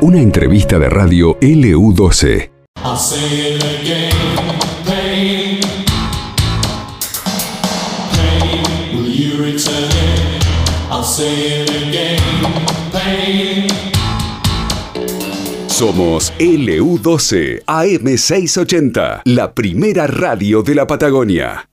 Una entrevista de radio LU12. Somos LU12 AM680, la primera radio de la Patagonia.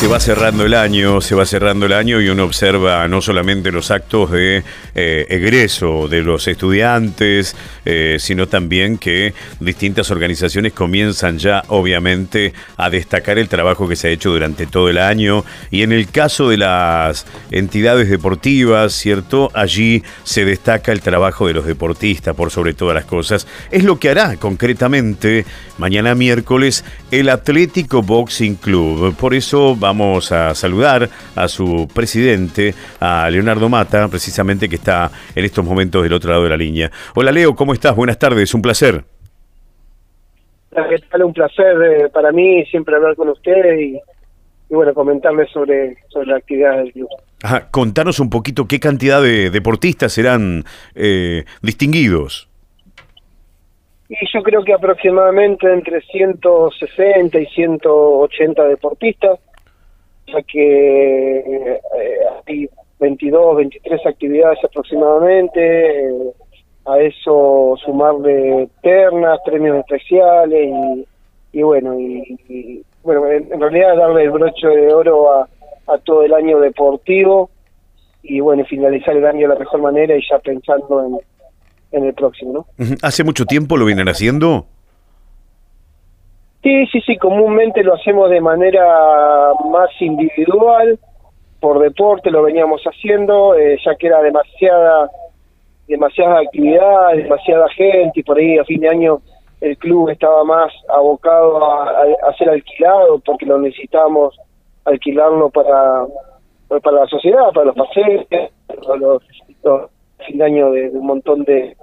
Se va cerrando el año, se va cerrando el año y uno observa no solamente los actos de eh, egreso de los estudiantes, eh, sino también que distintas organizaciones comienzan ya obviamente a destacar el trabajo que se ha hecho durante todo el año y en el caso de las entidades deportivas, ¿cierto? Allí se destaca el trabajo de los deportistas por sobre todas las cosas. Es lo que hará concretamente mañana miércoles el Atlético Boxing Club. Por eso vamos a saludar a su presidente, a Leonardo Mata, precisamente que está en estos momentos del otro lado de la línea. Hola Leo, ¿cómo estás? Buenas tardes, un placer. ¿Qué tal? Un placer eh, para mí siempre hablar con ustedes y, bueno, comentarles sobre, sobre la actividad del club. contanos un poquito qué cantidad de deportistas serán eh, distinguidos. Y yo creo que aproximadamente entre 160 y 180 deportistas que eh, hay 22, 23 actividades aproximadamente, eh, a eso sumarle ternas, premios especiales y, bueno, y, bueno, en, realidad darle el broche de oro a, todo el año deportivo y bueno, finalizar el año de la mejor manera y ya pensando en, en el próximo, ¿no? ¿Hace mucho tiempo lo vienen haciendo? Sí, sí, sí, comúnmente lo hacemos de manera más individual, por deporte lo veníamos haciendo, eh, ya que era demasiada demasiada actividad, demasiada gente y por ahí a fin de año el club estaba más abocado a, a, ser alquilado porque lo necesitábamos alquilarlo para para la sociedad, para los paseos, para los, fin de año de un montón de,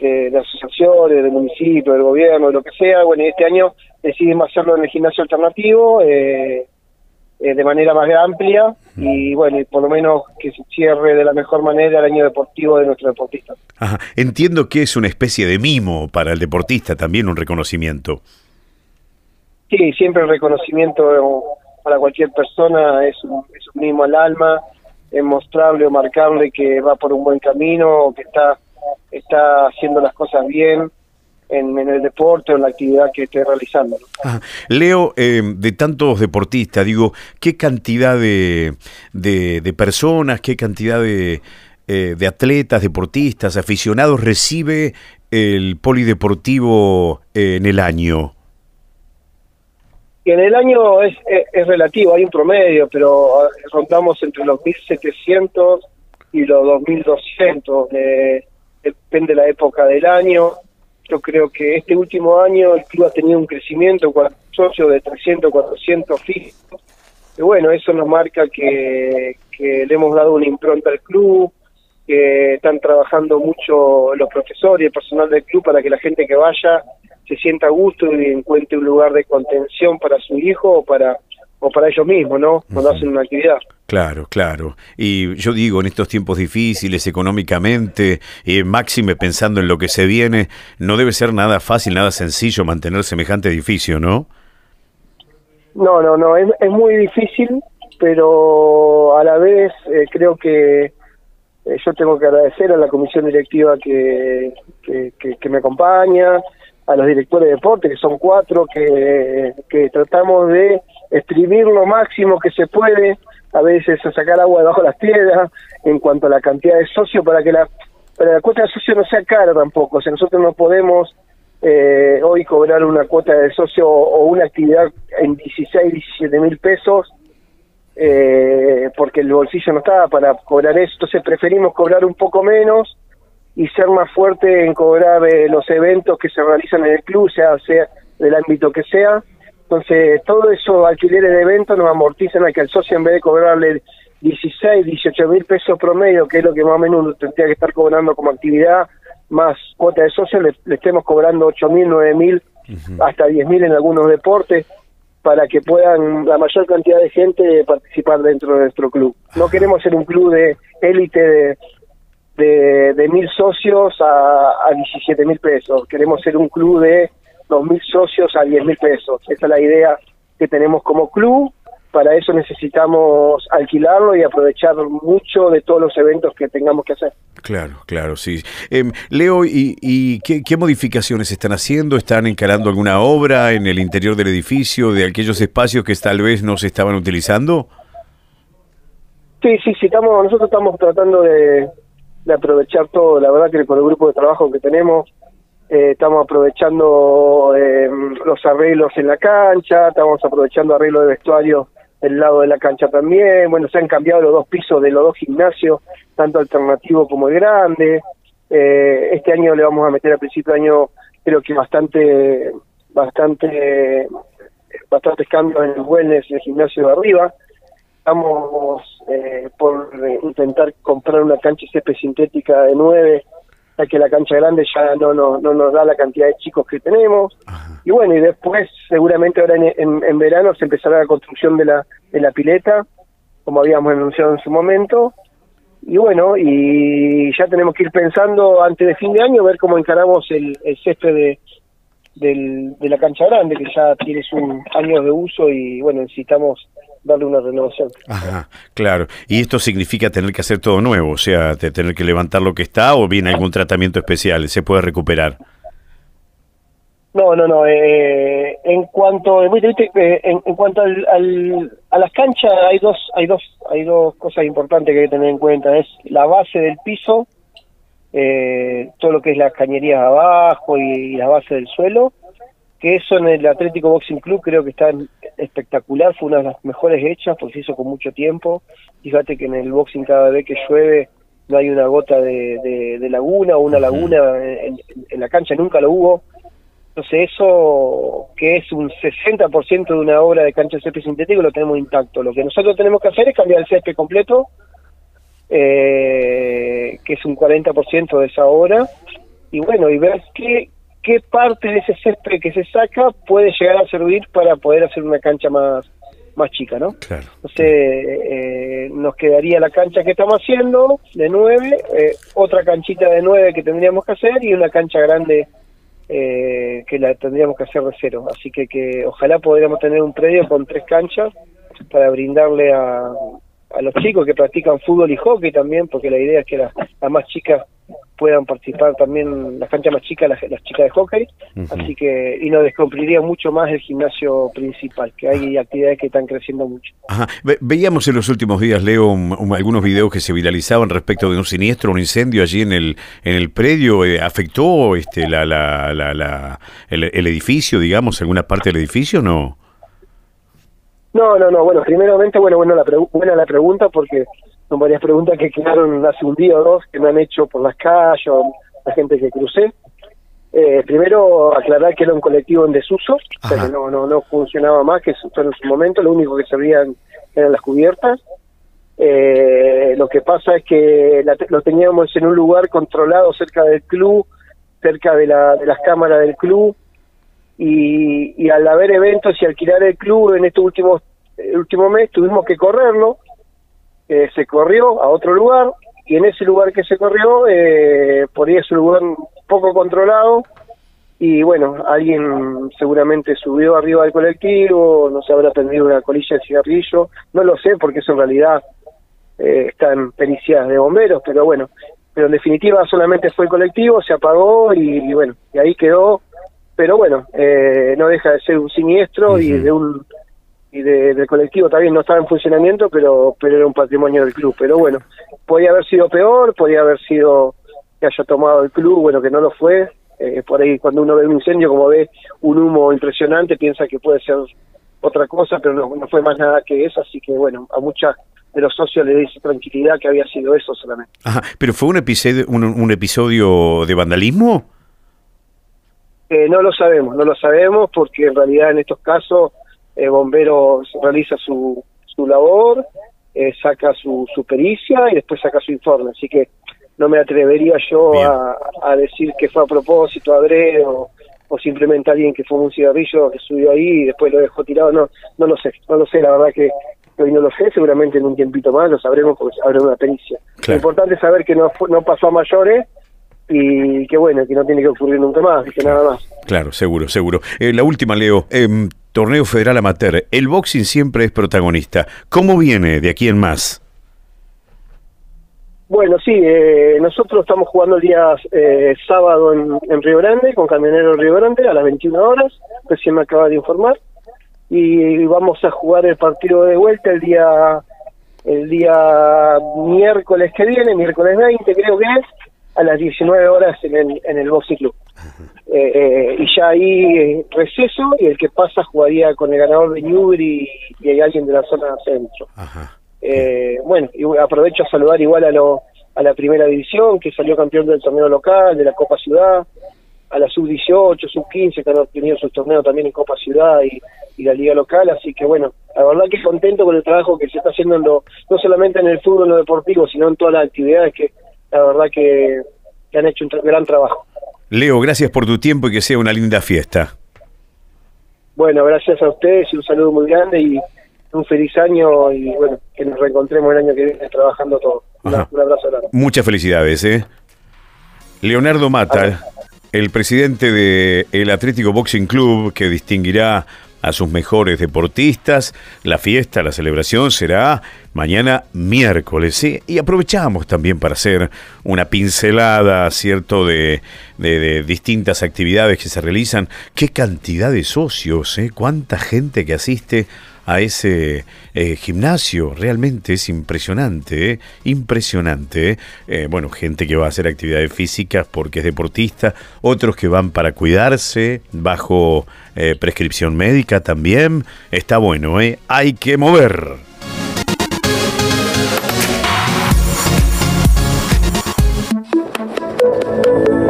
de, asociaciones, de municipios, del gobierno, de lo que sea. Bueno, este año decidimos hacerlo en el gimnasio alternativo eh, eh, de manera más amplia y bueno, y por lo menos que se cierre de la mejor manera el año deportivo de nuestro deportista. Ajá. Entiendo que es una especie de mimo para el deportista, también un reconocimiento. Sí, siempre el reconocimiento para cualquier persona es un, es un mimo al alma, es mostrarle o marcarle que va por un buen camino, que está está haciendo las cosas bien en, el deporte o en la actividad que esté realizando. Leo, eh, de tantos deportistas, digo, ¿qué cantidad de, de, personas, qué cantidad de, eh, de atletas, deportistas, aficionados recibe el polideportivo en el año? en el año es, es, relativo, hay un promedio, pero rondamos entre los 1.700 y los 2.200 de, depende de la época del año. Yo creo que este último año el club ha tenido un crecimiento con socios de 300, 400 fijos. Y bueno, eso nos marca que, que le hemos dado una impronta al club, que están trabajando mucho los profesores y el personal del club para que la gente que vaya se sienta a gusto y encuentre un lugar de contención para su hijo o para o para ellos mismos, ¿no? Cuando hacen una actividad. Claro, claro. Y yo digo, en estos tiempos difíciles económicamente, y máxime pensando en lo que se viene, no debe ser nada fácil, nada sencillo mantener semejante edificio, ¿no? No, no, no, es, muy difícil, pero a la vez eh, creo que eh, yo tengo que agradecer a la comisión directiva que, que, que me acompaña, a los directores de deporte, que son cuatro, que, que tratamos de exprimir lo máximo que se puede, a veces a sacar agua debajo de las piedras, en cuanto a la cantidad de socios, para que la, para la cuota de socio no sea cara tampoco. O sea, nosotros no podemos eh, hoy cobrar una cuota de socio o, una actividad en 16, 17 mil pesos, eh, porque el bolsillo no estaba para cobrar eso. Entonces preferimos cobrar un poco menos y ser más fuerte en cobrar eh, los eventos que se realizan en el club, sea, sea del ámbito que sea, entonces, todo eso alquileres de eventos nos amortizan a que el socio, en vez de cobrarle 16, 18 mil pesos promedio, que es lo que más o menos tendría que estar cobrando como actividad, más cuota de socio, le, estemos cobrando 8 mil, 9 mil hasta 10.000 en algunos deportes, para que puedan la mayor cantidad de gente participar dentro de nuestro club. No queremos ser un club de élite de, de, de mil socios a, a 17 mil pesos, queremos ser un club de dos mil socios a 10 mil pesos. Esa es la idea que tenemos como club para eso necesitamos alquilarlo y aprovechar mucho de todos los eventos que tengamos que hacer. Claro, claro, sí. Em, Leo, ¿y, qué, modificaciones están haciendo? ¿Están encarando alguna obra en el interior del edificio, de aquellos espacios que tal vez no se estaban utilizando? Sí, sí, sí, estamos, nosotros estamos tratando de, aprovechar todo. La verdad que con el grupo de trabajo que tenemos, eh, estamos aprovechando em, los arreglos en la cancha, estamos aprovechando arreglos de vestuario del lado de la cancha también. Bueno, se han cambiado los dos pisos de los dos gimnasios, tanto alternativo como el grande. Eh, este año le vamos a meter a principio de año, creo que bastante, bastante, bastantes cambios en el wellness y el gimnasio de arriba. Estamos eh, por intentar comprar una cancha CP sintética de nueve que la cancha grande ya no, no, no nos da la cantidad de chicos que tenemos. Y bueno, y después seguramente ahora en, en, verano se empezará la construcción de la, de la pileta, como habíamos anunciado en su momento. Y bueno, y ya tenemos que ir pensando antes de fin de año, ver cómo encaramos el, el césped de, del, de la cancha grande, que ya tiene sus años de uso y bueno, necesitamos darle una renovación. Ajá, claro. ¿Y esto significa tener que hacer todo nuevo? O sea, tener que levantar lo que está o viene algún tratamiento especial? ¿Se puede recuperar? No, no, no. Eh, en cuanto, eh, en, cuanto al, a las canchas hay dos, hay dos, hay dos cosas importantes que hay que tener en cuenta. Es la base del piso, eh, todo lo que es las cañerías abajo y la base del suelo que eso en el Atlético Boxing Club creo que está espectacular, fue una de las mejores hechas porque se hizo con mucho tiempo. Fíjate que en el boxing cada vez que llueve no hay una gota de, laguna o una laguna en, la cancha, nunca lo hubo. Entonces eso, que es un 60% de una obra de cancha de césped sintético, lo tenemos intacto. Lo que nosotros tenemos que hacer es cambiar el césped completo, eh, que es un 40% de esa obra, y bueno, y ver qué, qué parte de ese césped que se saca puede llegar a servir para poder hacer una cancha más más chica, ¿no? Claro. Entonces eh, nos quedaría la cancha que estamos haciendo de nueve, eh, otra canchita de nueve que tendríamos que hacer y una cancha grande eh, que la tendríamos que hacer de cero. Así que, que ojalá podríamos tener un predio con tres canchas para brindarle a, a los chicos que practican fútbol y hockey también, porque la idea es que las la más chicas puedan participar también las canchas más chicas, las, las chicas de hockey, así que, y nos descompriría mucho más el gimnasio principal, que hay actividades que están creciendo mucho. veíamos en los últimos días, Leo, algunos videos que se viralizaban respecto de un siniestro, un incendio allí en el, en el predio, eh, ¿afectó este, la, la, la, el, edificio, digamos, alguna parte del edificio no? No, no, no, bueno, primeramente, bueno, bueno la buena la pregunta porque son varias preguntas que quedaron hace un día o dos que me han hecho por las calles o la gente que crucé. Eh, primero, aclarar que era un colectivo en desuso, que no, no, no funcionaba más, que eso en su momento, lo único que servían eran las cubiertas. Eh, lo que pasa es que lo teníamos en un lugar controlado cerca del club, cerca de, la, de las cámaras del club, y, y al haber eventos y alquilar el club en este último, el último mes tuvimos que correrlo, se corrió a otro lugar y en ese lugar que se corrió, eh, por ahí un lugar poco controlado y bueno, alguien seguramente subió arriba del colectivo, no se habrá prendido una colilla de cigarrillo, no lo sé porque eso en realidad eh, está en pericias de bomberos, pero bueno, pero en definitiva solamente fue el colectivo, se apagó y, bueno, y ahí quedó, pero bueno, eh, no deja de ser un siniestro y de un y de, del colectivo también no estaba en funcionamiento, pero, pero era un patrimonio del club. Pero bueno, podía haber sido peor, podía haber sido que haya tomado el club, bueno, que no lo fue. Eh, por ahí cuando uno ve un incendio, como ve un humo impresionante, piensa que puede ser otra cosa, pero no, no fue más nada que eso, así que bueno, a muchas de los socios le dice tranquilidad que había sido eso solamente. Ajá, pero fue un episodio, un, episodio de vandalismo. Eh, no lo sabemos, no lo sabemos porque en realidad en estos casos eh, bomberos realiza su, su labor, eh, saca su, su pericia y después saca su informe. Así que no me atrevería yo a, decir que fue a propósito, adrede o, o simplemente alguien que fue un cigarrillo que subió ahí y después lo dejó tirado, no, no lo sé, no lo sé, la verdad que hoy no lo sé, seguramente en un tiempito más lo sabremos porque habrá una pericia. Lo importante es saber que no, no pasó a mayores y que bueno, que no tiene que ocurrir nunca más, que nada más. Claro, seguro, seguro. Eh, la última, Leo. Eh, torneo Federal Amateur. El boxing siempre es protagonista. ¿Cómo viene de aquí en más? Bueno, sí, eh, nosotros estamos jugando el día eh, sábado en, Río Grande, con Camionero Río Grande, a las 21 horas, recién me acaba de informar, y vamos a jugar el partido de vuelta el día el día miércoles que viene, miércoles 20 creo que es, a las 19 horas en el, en el Boxing Club. Eh, y ya ahí receso y el que pasa jugaría con el ganador de Newbury y, hay alguien de la zona centro. Ajá. Eh, bueno, y aprovecho a saludar igual a, lo, a la primera división, que salió campeón del torneo local, de la Copa Ciudad, a la sub-18, sub-15, que han obtenido sus torneos también en Copa Ciudad y, la liga local, así que bueno, la verdad que contento con el trabajo que se está haciendo no solamente en el fútbol, en lo deportivo, sino en todas las actividades que la verdad que, han hecho un gran trabajo. Leo, gracias por tu tiempo y que sea una linda fiesta. Bueno, gracias a ustedes y un saludo muy grande y un feliz año y bueno, que nos reencontremos el año que viene trabajando todos. Un, abrazo grande. Muchas felicidades, ¿eh? Leonardo Mata, el presidente del el Atlético Boxing Club, que distinguirá a sus mejores deportistas. La fiesta, la celebración será mañana miércoles. Y aprovechamos también para hacer una pincelada, ¿cierto?, de, de, distintas actividades que se realizan. ¿Qué cantidad de socios? ¿eh? ¿Cuánta gente que asiste a ese eh, gimnasio. Realmente es impresionante, ¿eh? impresionante. ¿eh? bueno, gente que va a hacer actividades físicas porque es deportista, otros que van para cuidarse bajo prescripción médica también. Está bueno, hay que mover.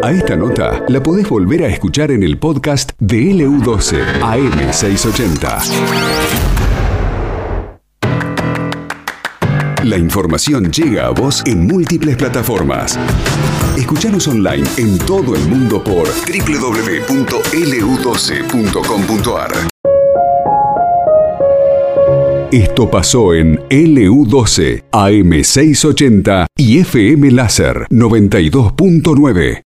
A esta nota la podés volver a escuchar en el podcast de LU12 AM680. La información llega a vos en múltiples plataformas. Escuchanos online en todo el mundo por www.lu12.com.ar. Esto pasó en LU12, AM680 y FM Láser 92.9.